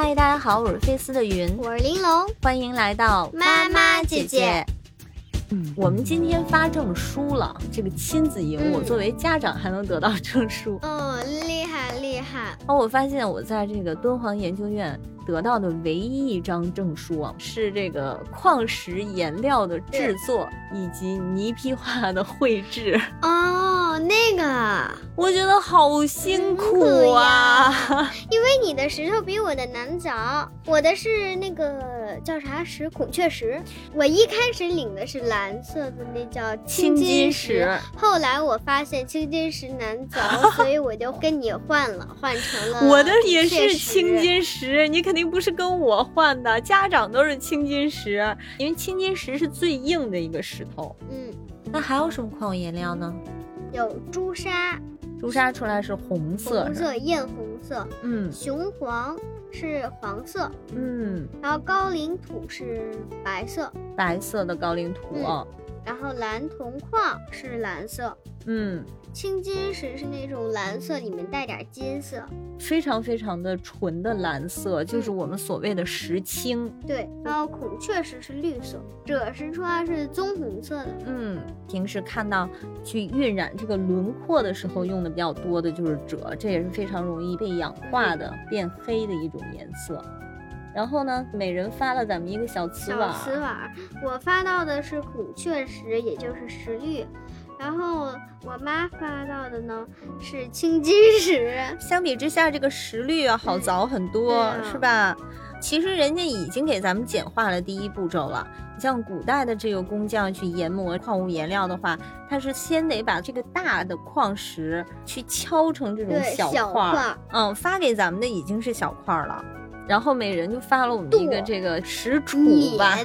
嗨，大家好，我是菲斯的云，我是玲珑，欢迎来到妈妈姐姐。嗯，我们今天发证书了，这个亲子营，我作为家长还能得到证书，哦，厉害厉害。哦，我发现我在这个敦煌研究院。得到的唯一一张证书啊，是这个矿石颜料的制作以及泥坯画的绘制。哦，那个，我觉得好辛苦啊，因为你的石头比我的难凿，我的是那个叫啥石？孔雀石。我一开始领的是蓝色的，那叫青金石。后来我发现青金石难凿，所以我就跟你换了，换成了 我的也是青金石，你肯定。不是跟我换的，家长都是青金石，因为青金石是最硬的一个石头。嗯，那还有什么矿物颜料呢？有朱砂，朱砂出来是红色，红色艳红色。嗯，雄黄是黄色。嗯，然后高岭土是白色，白色的高岭土。然后蓝铜矿是蓝色。嗯。青金石是那种蓝色，里面带点金色，非常非常的纯的蓝色，就是我们所谓的石青。对，然后孔雀石是绿色，赭石川是棕红色的。嗯，平时看到去晕染这个轮廓的时候用的比较多的就是赭，这也是非常容易被氧化的变黑的一种颜色。然后呢，每人发了咱们一个小瓷碗。小瓷碗，我发到的是孔雀石，也就是石绿。然后我妈发到的呢是青金石，相比之下，这个石绿啊好凿很多，是吧？其实人家已经给咱们简化了第一步骤了。你像古代的这个工匠去研磨矿物颜料的话，他是先得把这个大的矿石去敲成这种小块儿，嗯，发给咱们的已经是小块儿了。然后每人就发了我们一个这个石杵吧。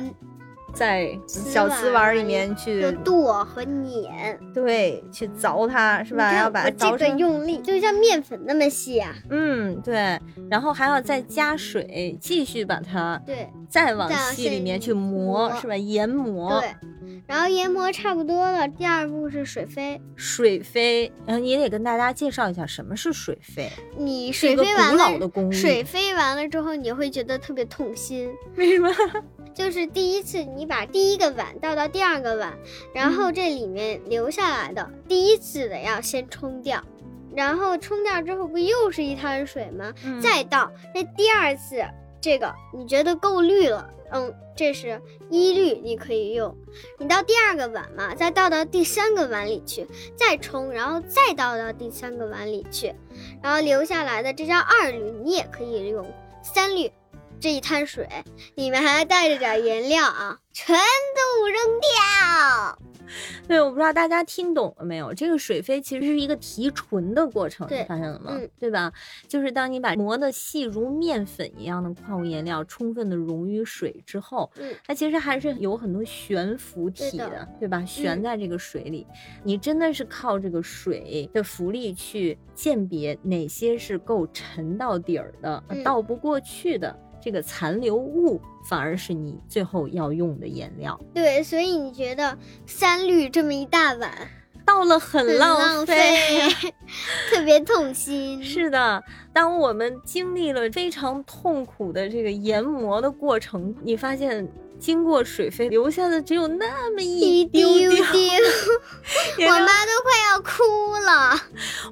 在小瓷碗里面去剁和碾，对，去凿它是吧？要把它凿成用力，就像面粉那么细啊。嗯，对。然后还要再加水，继续把它对，再往细里面去磨，是吧？研磨。对。然后研磨差不多了，第二步是水飞。水飞，然后你得跟大家介绍一下什么是水飞。你水飞完了，水飞完了之后，你会觉得特别痛心。为什么？就是第一次你把第一个碗倒到第二个碗，然后这里面留下来的第一次的要先冲掉，然后冲掉之后不又是一滩水吗？再倒，那第二次这个你觉得够绿了，嗯，这是一绿，你可以用。你到第二个碗嘛，再倒到第三个碗里去，再冲，然后再倒到第三个碗里去，然后留下来的这叫二绿，你也可以用三绿。这一滩水里面还带着点颜料啊，全都扔掉。对，我不知道大家听懂了没有？这个水飞其实是一个提纯的过程，你发现了吗？对吧？就是当你把磨得细如面粉一样的矿物颜料充分的溶于水之后，嗯，它其实还是有很多悬浮体的，对吧？悬在这个水里，你真的是靠这个水的浮力去鉴别哪些是够沉到底儿的，倒不过去的。这个残留物反而是你最后要用的颜料，对，所以你觉得三绿这么一大碗倒了很浪费，特别痛心。是的，当我们经历了非常痛苦的这个研磨的过程，你发现。经过水飞留下的只有那么一丢丢 我妈都快要哭了。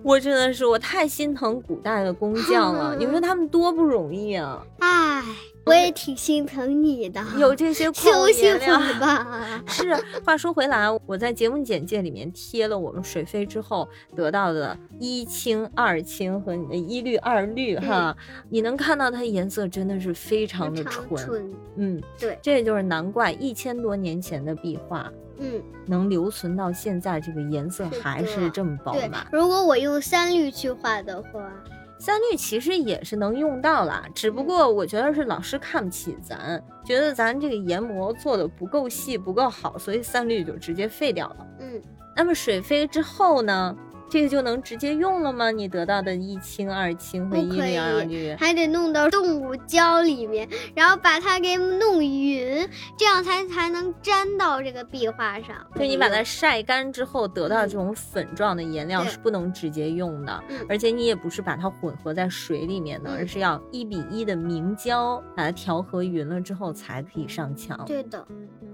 我真的是，我太心疼古代的工匠了。你说他们多不容易啊！唉。我也挺心疼你的，有这些矿物颜料吧？是。话说回来，我在节目简介里面贴了我们水飞之后得到的一青、二青和你的一绿、二绿哈，你能看到它颜色真的是非常的纯。嗯，对，这也就是难怪一千多年前的壁画，嗯，能留存到现在，这个颜色还是这么饱满。如果我用三绿去画的话。三律其实也是能用到啦，只不过我觉得是老师看不起咱，觉得咱这个研磨做的不够细不够好，所以三律就直接废掉了。嗯，那么水飞之后呢，这个就能直接用了吗？你得到的一清、二清和一不可以氯二绿，还得弄到动物胶里面，然后把它给弄匀，这样才才能粘到这个壁画上。就你把它晒干之后得到这种粉状的颜料是不能直接用的，嗯而且你也不是把它混合在水里面的，嗯而是要一比一的明胶把它调和匀了之后才可以上墙。对的，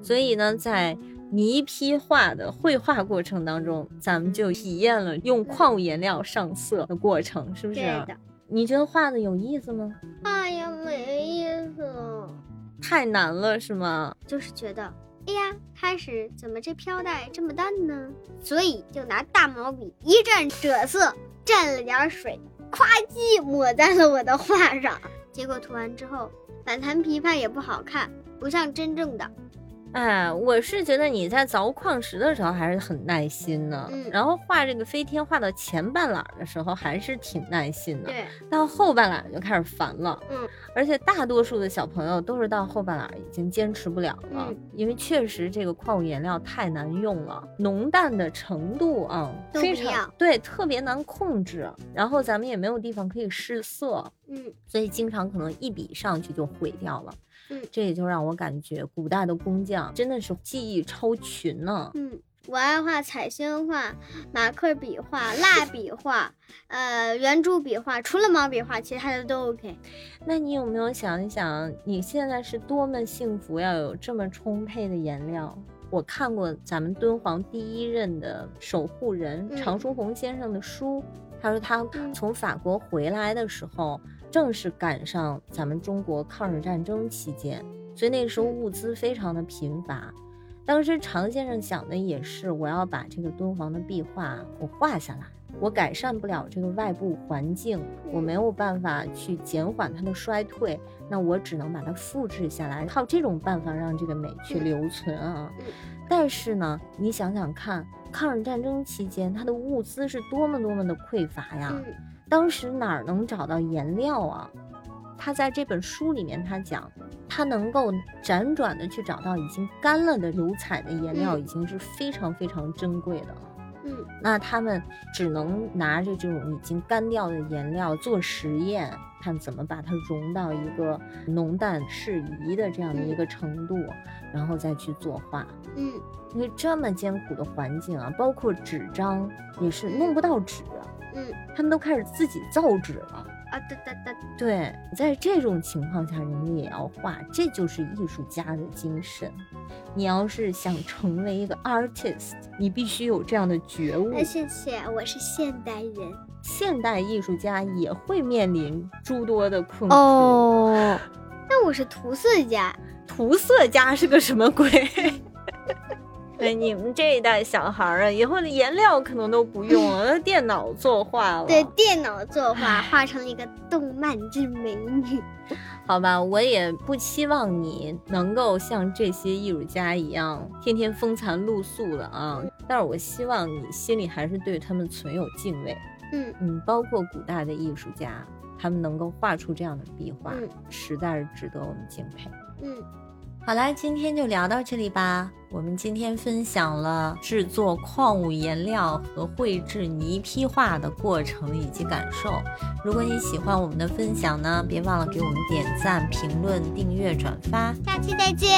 所以呢，在泥坯画的绘画过程当中，咱们就体验了用矿物颜料上色的过程，是不是？对的。你觉得画的有意思吗？哎呀，没意思，太难了，是吗？就是觉得，哎呀，开始怎么这飘带这么淡呢？所以就拿大毛笔一蘸赭色，蘸了点水，夸叽抹在了我的画上。结果涂完之后，反弹琵琶也不好看，不像真正的。哎，我是觉得你在凿矿石的时候还是很耐心的，嗯。然后画这个飞天画到前半拉的时候还是挺耐心的，对，到后半拉就开始烦了。嗯，而且大多数的小朋友都是到后半拉已经坚持不了了，嗯。因为确实这个矿物颜料太难用了，浓淡的程度啊、非常对，特别难控制。然后咱们也没有地方可以试色，嗯所以经常可能一笔上去就毁掉了。嗯这也就让我感觉古代的工匠真的是技艺超群呢。嗯，我爱画彩星画、马克笔画、蜡笔画，呃，圆珠笔画，除了毛笔画，其他的都 OK。那你有没有想一想，你现在是多么幸福，要有这么充沛的颜料？我看过咱们敦煌第一任的守护人嗯常书鸿先生的书，他说他嗯从法国回来的时候，正是赶上咱们中国抗日战争期间，所以那个时候物资非常的贫乏。当时常先生想的也是，我要把这个敦煌的壁画我画下来，我改善不了这个外部环境，我没有办法去减缓它的衰退，那我只能把它复制下来，靠这种办法让这个美去嗯留存啊。嗯但是呢，你想想看，抗日战争期间它的物资是多么多么的匮乏呀，嗯当时哪儿能找到颜料啊？他在这本书里面，他讲，他能够辗转的去找到已经干了的油彩的颜料，嗯已经是非常非常珍贵的了。嗯那他们只能拿着这种已经干掉的颜料做实验，看怎么把它融到一个浓淡适宜的这样的一个程度，然后再去作画。嗯因为这么艰苦的环境啊，包括纸张也是弄不到纸，嗯他们都开始自己造纸了。啊对对对，对，在这种情况下，人家也要画，这就是艺术家的精神。你要是想成为一个 artist，你必须有这样的觉悟那。谢谢，我是现代人。现代艺术家也会面临诸多的困苦。哦，那我是涂色家。涂色家是个什么鬼？对，你们这一代小孩儿啊，以后的颜料可能都不用了，电脑作画了。对，电脑作画画成一个动漫之美女。好吧，我也不期望你能够像这些艺术家一样天天风餐露宿的啊，但是我希望你心里还是对他们存有敬畏。嗯嗯，包括古代的艺术家，他们能够画出这样的壁画，嗯实在是值得我们敬佩。嗯，好啦，今天就聊到这里吧。我们今天分享了制作矿物颜料和绘制泥坯画的过程以及感受。如果你喜欢我们的分享呢，别忘了给我们点赞、评论、订阅、转发。下期再见。